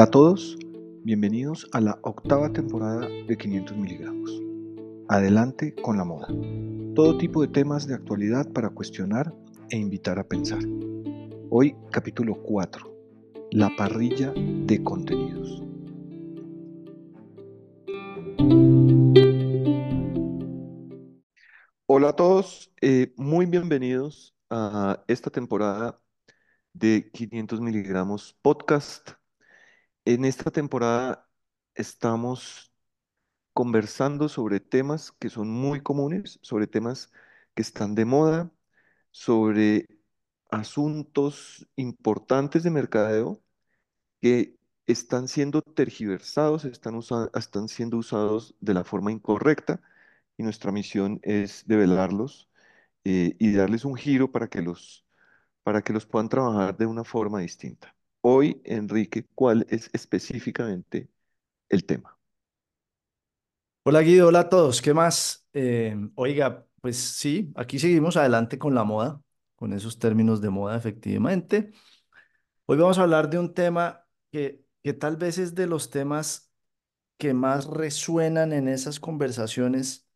Hola a todos, bienvenidos a la octava temporada de 500 miligramos. Adelante con la moda. Todo tipo de temas de actualidad para cuestionar e invitar a pensar. Hoy capítulo 4, la parrilla de contenidos. Hola a todos, eh, muy bienvenidos a esta temporada de 500 miligramos podcast. En esta temporada estamos conversando sobre temas que son muy comunes, sobre temas que están de moda, sobre asuntos importantes de mercadeo que están siendo tergiversados, están, siendo usados de la forma incorrecta y nuestra misión es develarlos eh, y darles un giro para que los puedan trabajar de una forma distinta. Hoy, Enrique, ¿cuál es específicamente el tema? Hola Guido, hola a todos. ¿Qué más? Eh, oiga, pues sí, aquí seguimos adelante con la moda, con esos términos de moda, efectivamente. Hoy vamos a hablar de un tema que, que tal vez es de los temas que más resuenan en esas conversaciones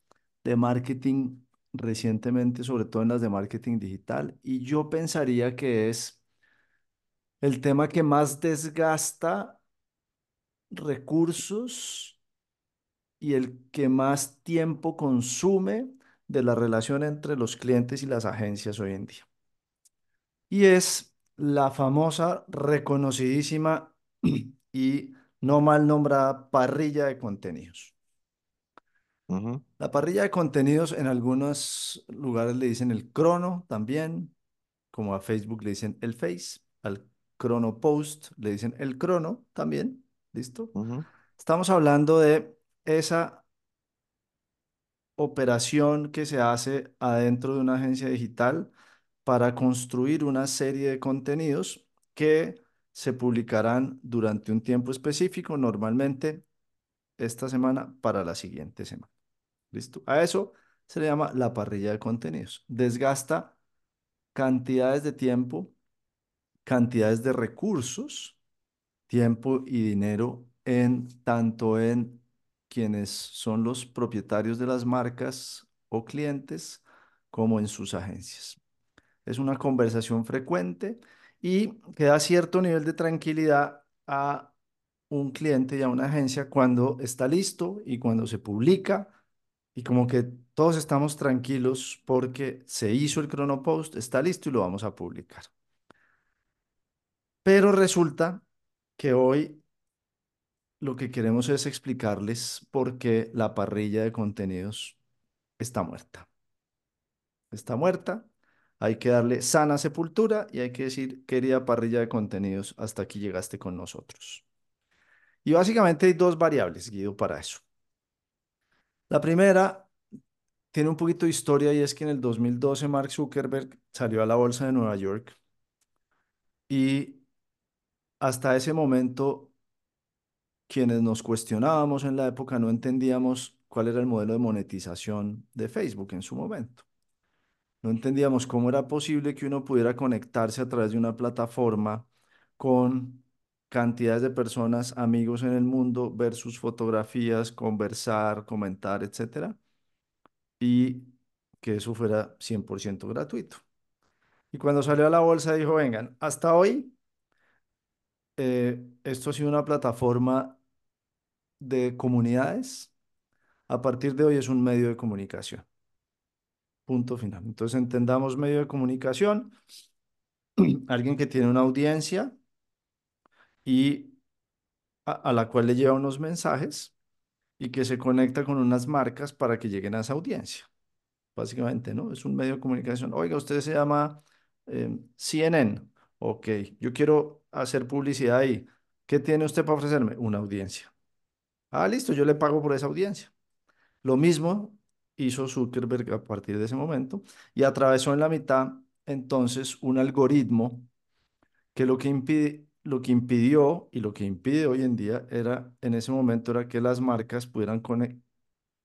de marketing recientemente, sobre todo en las de marketing digital, y yo pensaría que es el tema que más desgasta recursos y el que más tiempo consume de la relación entre los clientes y las agencias hoy en día. Y es la famosa, reconocidísima y no mal nombrada parrilla de contenidos. La parrilla de contenidos en algunos lugares le dicen el crono también, como a Facebook le dicen el Face, al crono post le dicen el crono también, ¿listo? Estamos hablando de esa operación que se hace adentro de una agencia digital para construir una serie de contenidos que se publicarán durante un tiempo específico, normalmente esta semana para la siguiente semana. ¿Listo? A eso se le llama la parrilla de contenidos. Desgasta cantidades de tiempo, cantidades de recursos, tiempo y dinero en tanto en quienes son los propietarios de las marcas o clientes como en sus agencias. Es una conversación frecuente y que da cierto nivel de tranquilidad a un cliente y a una agencia cuando está listo y cuando se publica y como que todos estamos tranquilos porque se hizo el cronopost, está listo y lo vamos a publicar. Pero resulta que hoy lo que queremos es explicarles por qué la parrilla de contenidos está muerta. Está muerta, hay que darle sana sepultura y hay que decir, querida parrilla de contenidos, hasta aquí llegaste con nosotros. Y básicamente hay dos variables, Guido, para eso. La primera tiene un poquito de historia y es que en el 2012 Mark Zuckerberg salió a la bolsa de Nueva York y hasta ese momento quienes nos cuestionábamos en la época no entendíamos cuál era el modelo de monetización de Facebook en su momento. No entendíamos cómo era posible que uno pudiera conectarse a través de una plataforma con cantidades de personas, amigos en el mundo, ver sus fotografías, conversar, comentar, etcétera, y que eso fuera 100% gratuito. Y cuando salió a la bolsa dijo, vengan, hasta hoy eh, esto ha sido una plataforma de comunidades. A partir de hoy es un medio de comunicación. Punto final. Entonces entendamos medio de comunicación, alguien que tiene una audiencia y a, la cual le lleva unos mensajes y que se conecta con unas marcas para que lleguen a esa audiencia. Básicamente, ¿no? Es un medio de comunicación. Oiga, usted se llama eh, CNN. Ok, yo quiero hacer publicidad ahí. ¿Qué tiene usted para ofrecerme? Una audiencia. Ah, listo, yo le pago por esa audiencia. Lo mismo hizo Zuckerberg a partir de ese momento y atravesó en la mitad entonces un algoritmo que lo que, lo que impidió y lo que impide hoy en día era, en ese momento era que las marcas pudieran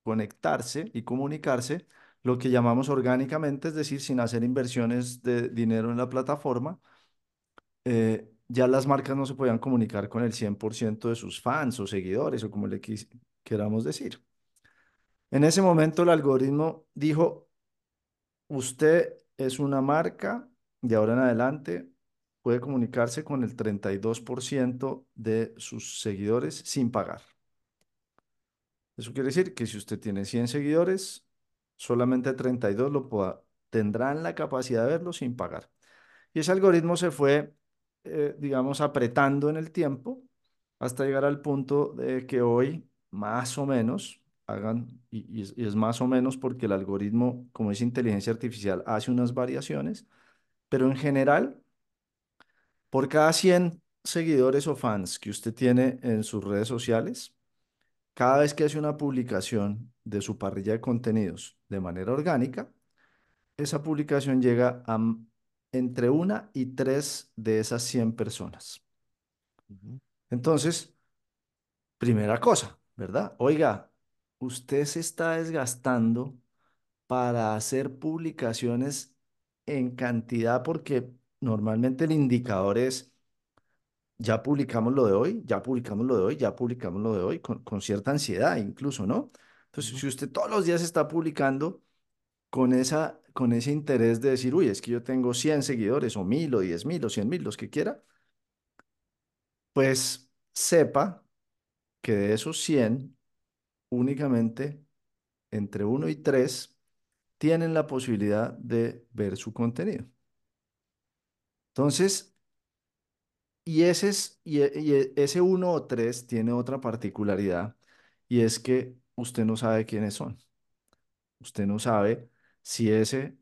conectarse y comunicarse lo que llamamos orgánicamente, es decir, sin hacer inversiones de dinero en la plataforma, eh, ya las marcas no se podían comunicar con el 100% de sus fans o seguidores o como le quis- queramos decir. En ese momento el algoritmo dijo, usted es una marca de ahora en adelante puede comunicarse con el 32% de sus seguidores sin pagar. Eso quiere decir que si usted tiene 100 seguidores, solamente 32 lo tendrán la capacidad de verlo sin pagar. Y ese algoritmo se fue, eh, digamos, apretando en el tiempo hasta llegar al punto de que hoy, más o menos, hagan, y, y es, más o menos porque el algoritmo, como es inteligencia artificial, hace unas variaciones, pero en general, por cada 100 seguidores o fans que usted tiene en sus redes sociales, cada vez que hace una publicación de su parrilla de contenidos de manera orgánica, esa publicación llega a entre una y tres de esas 100 personas. Entonces, primera cosa, ¿verdad? Oiga, usted se está desgastando para hacer publicaciones en cantidad porque normalmente el indicador es, ya publicamos lo de hoy, ya publicamos lo de hoy, ya publicamos lo de hoy, con, con cierta ansiedad incluso, ¿no? Entonces, si usted todos los días está publicando, con esa, con ese interés de decir, uy, es que yo tengo 100 seguidores o 1000 o 10000 o 100 mil, los que quiera, pues sepa que de esos 100 únicamente entre uno y 3 tienen la posibilidad de ver su contenido. Entonces, y ese, es, y, e- y e- ese uno o 3 tiene otra particularidad y es que usted no sabe quiénes son. Usted no sabe si ese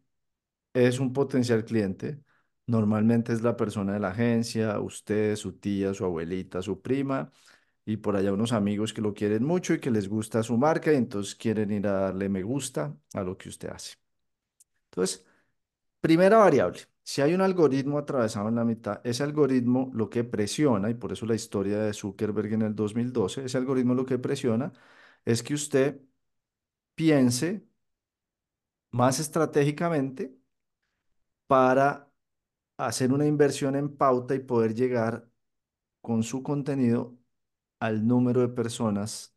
es un potencial cliente. Normalmente es la persona de la agencia, usted, su tía, su abuelita, su prima y por allá unos amigos que lo quieren mucho y que les gusta su marca y entonces quieren ir a darle me gusta a lo que usted hace. Entonces, primera variable, si hay un algoritmo atravesado en la mitad, ese algoritmo lo que presiona, y por eso la historia de Zuckerberg en el 2012, ese algoritmo lo que presiona es que usted piense más estratégicamente para hacer una inversión en pauta y poder llegar con su contenido al número de personas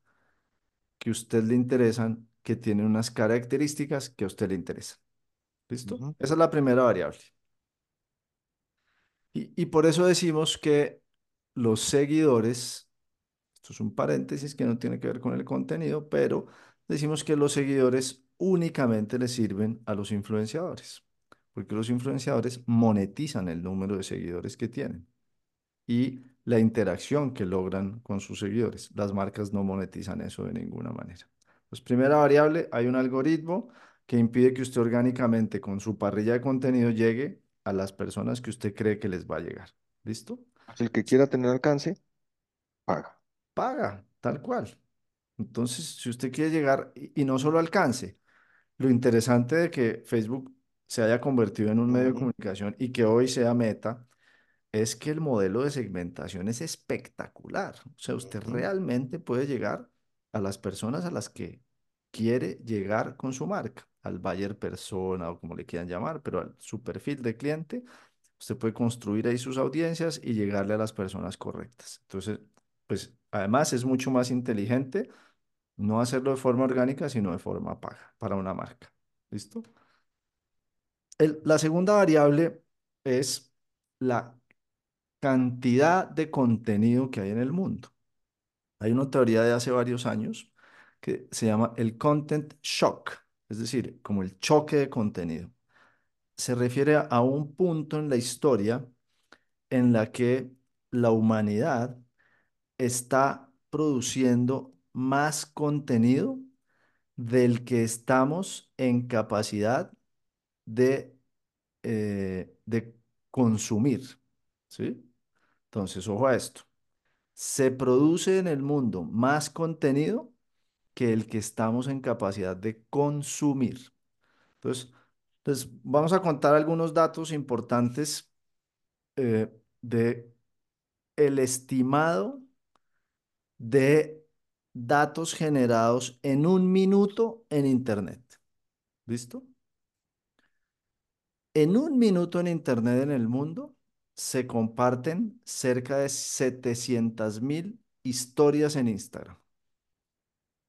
que a usted le interesan, que tienen unas características que a usted le interesan. ¿Listo? Esa es la primera variable. Y, y por eso decimos que los seguidores, esto es un paréntesis que no tiene que ver con el contenido, pero decimos que los seguidores únicamente le sirven a los influenciadores, porque los influenciadores monetizan el número de seguidores que tienen. y la interacción que logran con sus seguidores. Las marcas no monetizan eso de ninguna manera. Pues primera variable, hay un algoritmo que impide que usted orgánicamente con su parrilla de contenido llegue a las personas que usted cree que les va a llegar. ¿Listo? El que quiera tener alcance, paga. Paga, tal cual. Entonces, si usted quiere llegar y, y no solo alcance, lo interesante de que Facebook se haya convertido en un medio de Ujú, comunicación y que hoy sea Meta es que el modelo de segmentación es espectacular. O sea, usted ujú. realmente puede llegar a las personas a las que quiere llegar con su marca, al buyer persona o como le quieran llamar, pero al su perfil de cliente, usted puede construir ahí sus audiencias y llegarle a las personas correctas. Entonces, pues además es mucho más inteligente no hacerlo de forma orgánica, sino de forma paga para una marca. ¿Listo? La segunda variable es la cantidad de contenido que hay en el mundo. Hay una teoría de hace varios años que se llama el content shock, es decir, como el choque de contenido. Se refiere a, a un punto en la historia en la que la humanidad está produciendo más contenido del que estamos en capacidad de, eh, de consumir, ¿sí? Entonces, ojo a esto. se produce en el mundo más contenido que el que estamos en capacidad de consumir. Entonces, pues vamos a contar algunos datos importantes eh, de el estimado de datos generados en un minuto en Internet. ¿Listo? En un minuto en Internet en el mundo se comparten cerca de 700 mil historias en Instagram.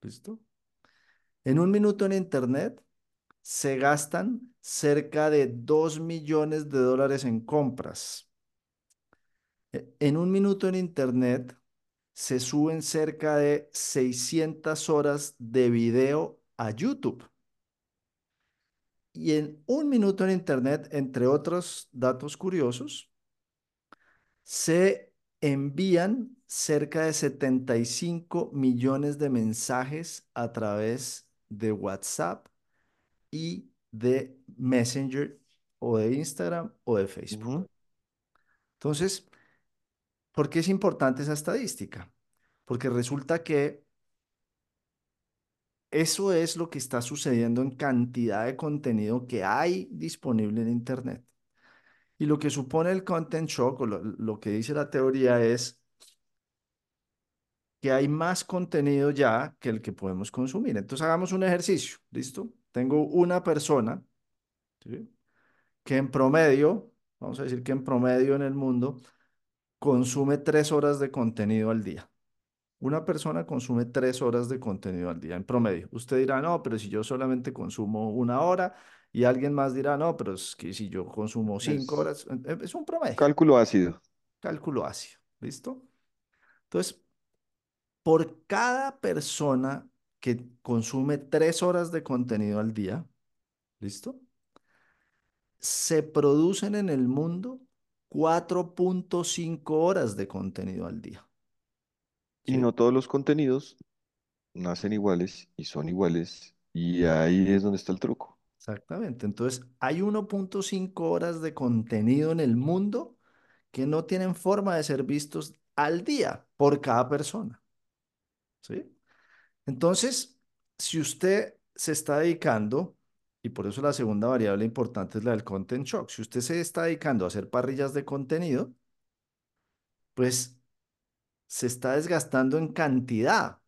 ¿Listo? En un minuto en Internet se gastan cerca de 2 millones de dólares en compras. E- En un minuto en Internet se suben cerca de 600 horas de video a YouTube. Y en un minuto en Internet, entre otros datos curiosos, se envían cerca de 75 millones de mensajes a través de WhatsApp y de Messenger o de Instagram o de Facebook. Entonces, ¿por qué es importante esa estadística? Porque resulta que eso es lo que está sucediendo en cantidad de contenido que hay disponible en Internet. Y lo que supone el content shock o lo, lo que dice la teoría es que hay más contenido ya que el que podemos consumir. Entonces hagamos un ejercicio, ¿listo? Tengo una persona, que en promedio, vamos a decir que en promedio en el mundo, consume tres horas de contenido al día. Una persona consume tres horas de contenido al día en promedio. Usted dirá, no, pero si yo solamente consumo una hora y alguien más dirá, no, pero es que si yo consumo cinco horas, es un promedio, cálculo ácido. cálculo ácido, ¿listo? Entonces, por cada persona que consume tres horas de contenido al día, ¿listo? Se producen en el mundo cuatro punto cinco horas de contenido al día, Y ¿sí? no todos los contenidos nacen iguales y son iguales. Y ahí es donde está el truco. Exactamente. Entonces, hay uno punto cinco horas de contenido en el mundo que no tienen forma de ser vistos al día por cada persona, ¿sí? Entonces, si usted se está dedicando, y por eso la segunda variable importante es la del content shock, si usted se está dedicando a hacer parrillas de contenido, pues se está desgastando en cantidad,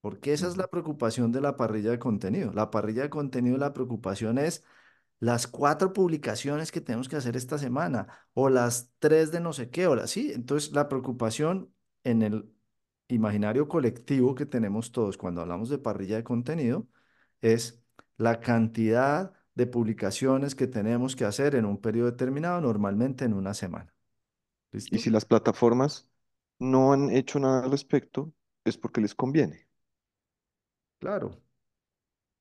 porque esa es la preocupación de la parrilla de contenido. La parrilla de contenido, la preocupación es las cuatro publicaciones que tenemos que hacer esta semana, o las tres de no sé qué, o las sí. Entonces, la preocupación en el imaginario colectivo que tenemos todos cuando hablamos de parrilla de contenido es la cantidad de publicaciones que tenemos que hacer en un periodo determinado, normalmente en una semana. Y si las plataformas no han hecho nada al respecto, es porque les conviene. Claro.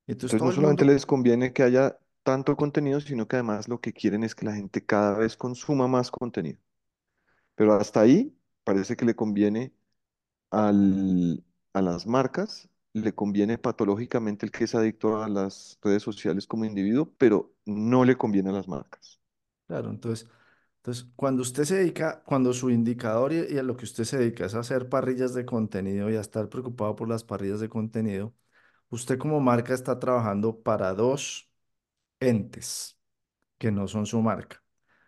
Entonces, no solamente mundo, les conviene que haya tanto contenido, sino que además lo que quieren es que la gente cada vez consuma más contenido. Pero hasta ahí parece que le conviene al- a las marcas, le conviene patológicamente el que es adicto a las redes sociales como individuo, pero no le conviene a las marcas. claro, entonces, entonces, cuando usted se dedica, cuando su indicador y, a lo que usted se dedica es a hacer parrillas de contenido y a estar preocupado por las parrillas de contenido, usted como marca está trabajando para dos entes que no son su marca.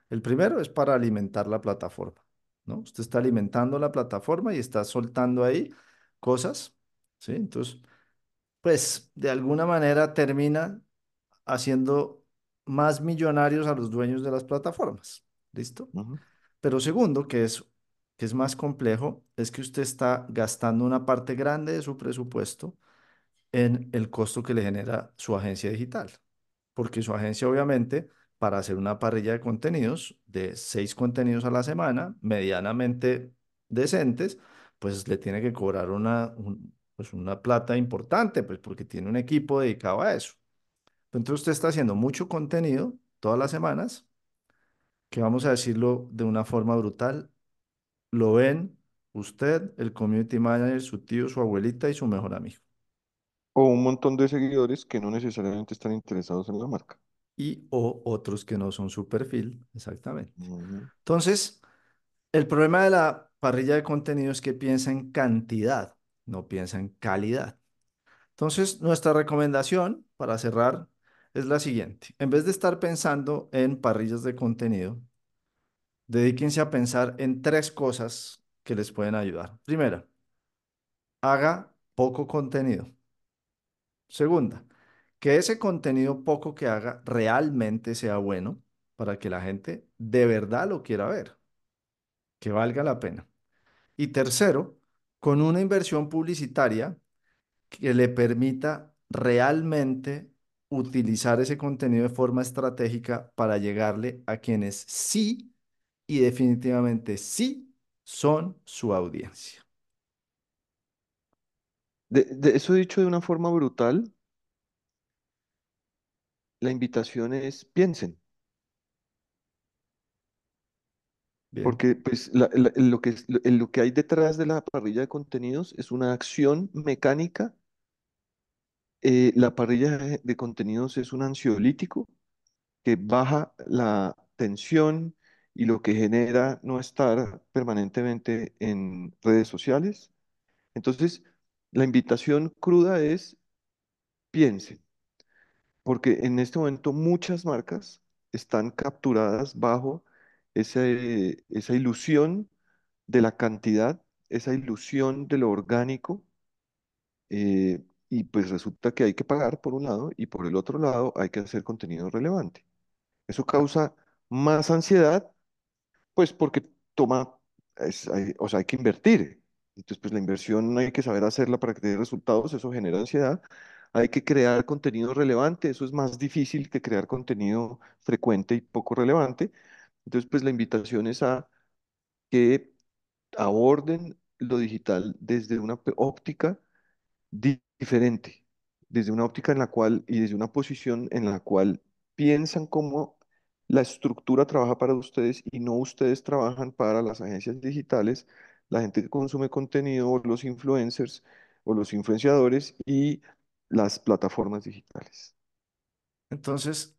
El primero es para alimentar la plataforma, ¿no? Usted está alimentando la plataforma y está soltando ahí cosas, ¿sí? Entonces, pues de alguna manera termina haciendo más millonarios a los dueños de las plataformas, ¿listo? Pero segundo, que es, que es más complejo, es que usted está gastando una parte grande de su presupuesto en el costo que le genera su agencia digital. Porque su agencia, obviamente, para hacer una parrilla de contenidos, de seis contenidos a la semana, medianamente decentes, pues le tiene que cobrar una, un- pues una plata importante, pues porque tiene un equipo dedicado a eso. Entonces usted está haciendo mucho contenido todas las semanas, que vamos a decirlo de una forma brutal, lo ven usted, el community manager, su tío, su abuelita y su mejor amigo. O un montón de seguidores que no necesariamente están interesados en la marca. y o otros que no son su perfil, exactamente. Entonces, el problema de la parrilla de contenido es que piensa en cantidad, no piensa en calidad. Entonces, nuestra recomendación para cerrar es la siguiente. En vez de estar pensando en parrillas de contenido, dedíquense a pensar en tres cosas que les pueden ayudar. Primera, haga poco contenido. Segunda, que ese contenido poco que haga realmente sea bueno para que la gente de verdad lo quiera ver. que valga la pena. Y tercero, con una inversión publicitaria que le permita realmente utilizar ese contenido de forma estratégica para llegarle a quienes sí y definitivamente sí son su audiencia. De, de eso dicho de una forma brutal, la invitación es piensen, Porque pues lo que, lo, que hay detrás de la parrilla de contenidos es una acción mecánica. eh, la parrilla de de contenidos es un ansiolítico que baja la tensión y lo que genera no estar permanentemente en redes sociales. Entonces, la invitación cruda es piensen, porque en este momento muchas marcas están capturadas bajo ese- esa ilusión de la cantidad, esa ilusión de lo orgánico, eh, y pues resulta que hay que pagar por un lado y por el otro lado hay que hacer contenido relevante. Eso causa más ansiedad Pues porque toma, es- hay- o sea, hay que invertir. Entonces, pues la inversión hay que saber hacerla para que dé resultados, eso genera ansiedad. Hay que crear contenido relevante, eso es más difícil que crear contenido frecuente y poco relevante. Entonces, pues la invitación es a que aborden lo digital desde una óptica di- diferente, desde una óptica en la cual y desde una posición en la cual piensan cómo la estructura trabaja para ustedes y no ustedes trabajan para las agencias digitales, la gente que consume contenido, o los influencers o los influenciadores y las plataformas digitales. Entonces,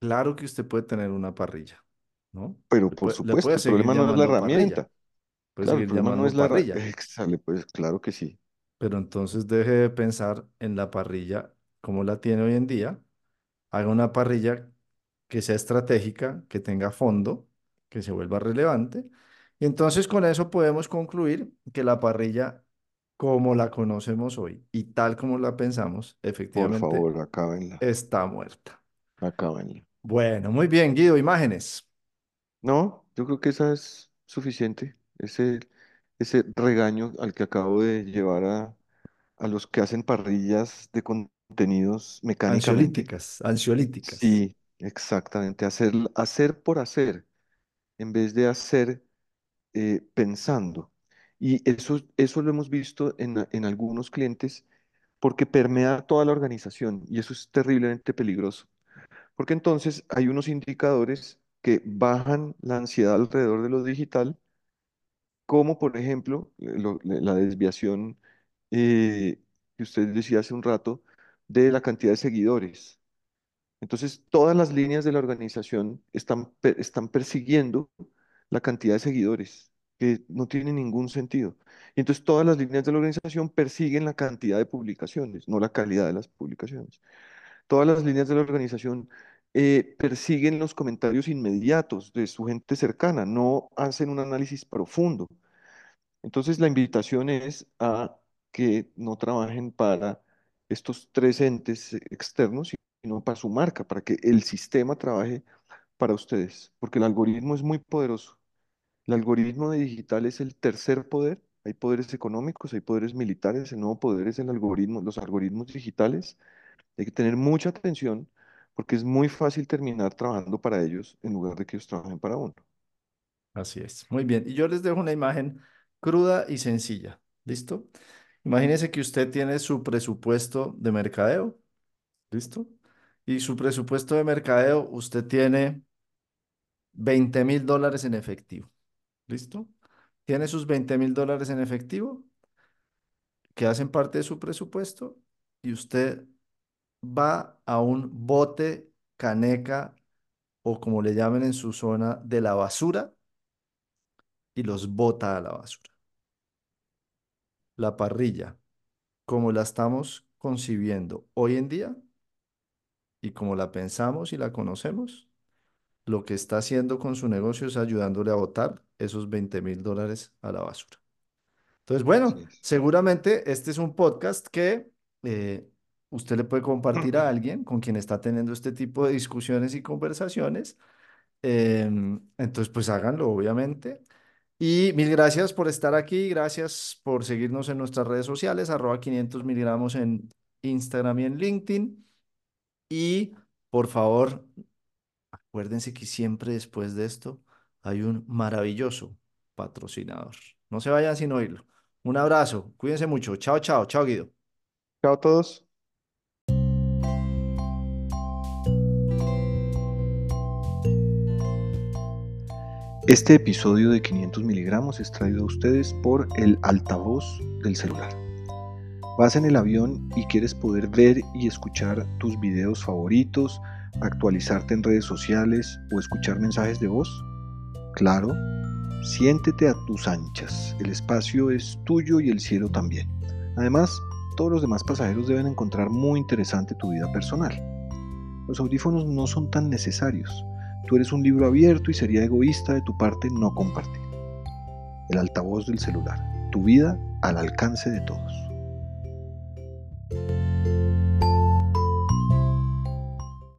claro que usted puede tener una parrilla, ¿no? Pero por le supuesto, el problema no es la herramienta. Claro, el problema no es la herramienta. Pues claro que sí. pero entonces deje de pensar en la parrilla como la tiene hoy en día, haga una parrilla que sea estratégica, que tenga fondo, que se vuelva relevante, y entonces con eso podemos concluir que la parrilla como la conocemos hoy y tal como la pensamos, Por efectivamente favor, acábenla. está muerta. Acábenla. Bueno, muy bien, Guido, imágenes. No, yo creo que esa es suficiente. Ese, ese regaño al que acabo de llevar a, a los que hacen parrillas de contenidos mecánicamente. Ansiolíticas, ansiolíticas. Sí, exactamente. Hacer, hacer por hacer en vez de hacer eh, pensando. Y eso, eso lo hemos visto en, en algunos clientes porque permea toda la organización y eso es terriblemente peligroso. Porque entonces hay unos indicadores que bajan la ansiedad alrededor de lo digital como por ejemplo lo- la desviación eh, que usted decía hace un rato de la cantidad de seguidores. Entonces, todas las líneas de la organización están, están persiguiendo la cantidad de seguidores, que no tiene ningún sentido. Y entonces todas las líneas de la organización persiguen la cantidad de publicaciones, no la calidad de las publicaciones. Todas las líneas de la organización eh, persiguen los comentarios inmediatos de su gente cercana, no hacen un análisis profundo. Entonces, la invitación es a que no trabajen para estos tres entes externos, sino para su marca, para que el sistema trabaje para ustedes, porque el algoritmo es muy poderoso. El algoritmo de digital es el tercer poder. Hay poderes económicos, hay poderes militares, el nuevo poder es el algoritmo, los algoritmos digitales. Hay que tener mucha atención porque es muy fácil terminar trabajando para ellos en lugar de que ellos trabajen para uno. Así es. Muy bien. Y yo les dejo una imagen cruda y sencilla. ¿Listo? Imagínese que usted tiene su presupuesto de mercadeo. ¿Listo? Y su presupuesto de mercadeo, usted tiene veinte mil dólares en efectivo. ¿Listo? Tiene sus veinte mil dólares en efectivo que hacen parte de su presupuesto y usted va a un bote, caneca o como le llamen en su zona de la basura y los bota a la basura. La parrilla, como la estamos concibiendo hoy en día y como la pensamos y la conocemos, lo que está haciendo con su negocio es ayudándole a botar esos veinte mil dólares a la basura. Entonces, bueno, seguramente este es un podcast que eh, usted le puede compartir a alguien con quien está teniendo este tipo de discusiones y conversaciones. Em, entonces, pues háganlo, obviamente. Y mil gracias por estar aquí, gracias por seguirnos en nuestras redes sociales, arroba 500 miligramos en Instagram y en LinkedIn. Y por favor, acuérdense que siempre después de esto hay un maravilloso patrocinador. No se vayan sin oírlo. Un abrazo, cuídense mucho. Chao, chao, chao, Guido. Chao a todos. Este episodio de 500 miligramos es traído a ustedes por el altavoz del celular. Vas en el avión y quieres poder ver y escuchar tus videos favoritos, actualizarte en redes sociales o escuchar mensajes de voz. Claro, siéntete a tus anchas. El espacio es tuyo y el cielo también. Además, todos los demás pasajeros deben encontrar muy interesante tu vida personal. Los audífonos no son tan necesarios Tú eres un libro abierto y sería egoísta de tu parte no compartir. El altavoz del celular. Tu vida al alcance de todos.